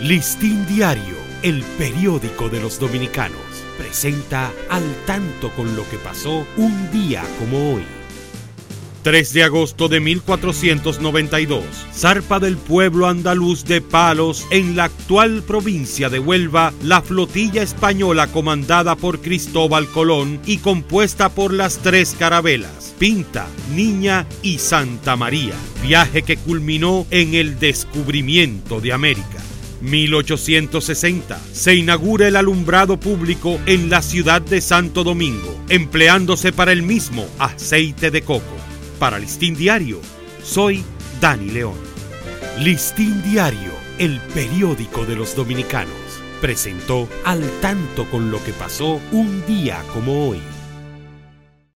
Listín Diario, el periódico de los dominicanos, presenta al tanto con lo que pasó un día como hoy. 3 de agosto de 1492, zarpa del pueblo andaluz de Palos en la actual provincia de Huelva, la flotilla española comandada por Cristóbal Colón y compuesta por las tres carabelas, Pinta, Niña y Santa María, viaje que culminó en el descubrimiento de América. 1860 se inaugura el alumbrado público en la ciudad de Santo Domingo, empleándose para el mismo aceite de coco. Para Listín Diario, soy Dani León. Listín Diario, el periódico de los dominicanos, presentó al tanto con lo que pasó un día como hoy.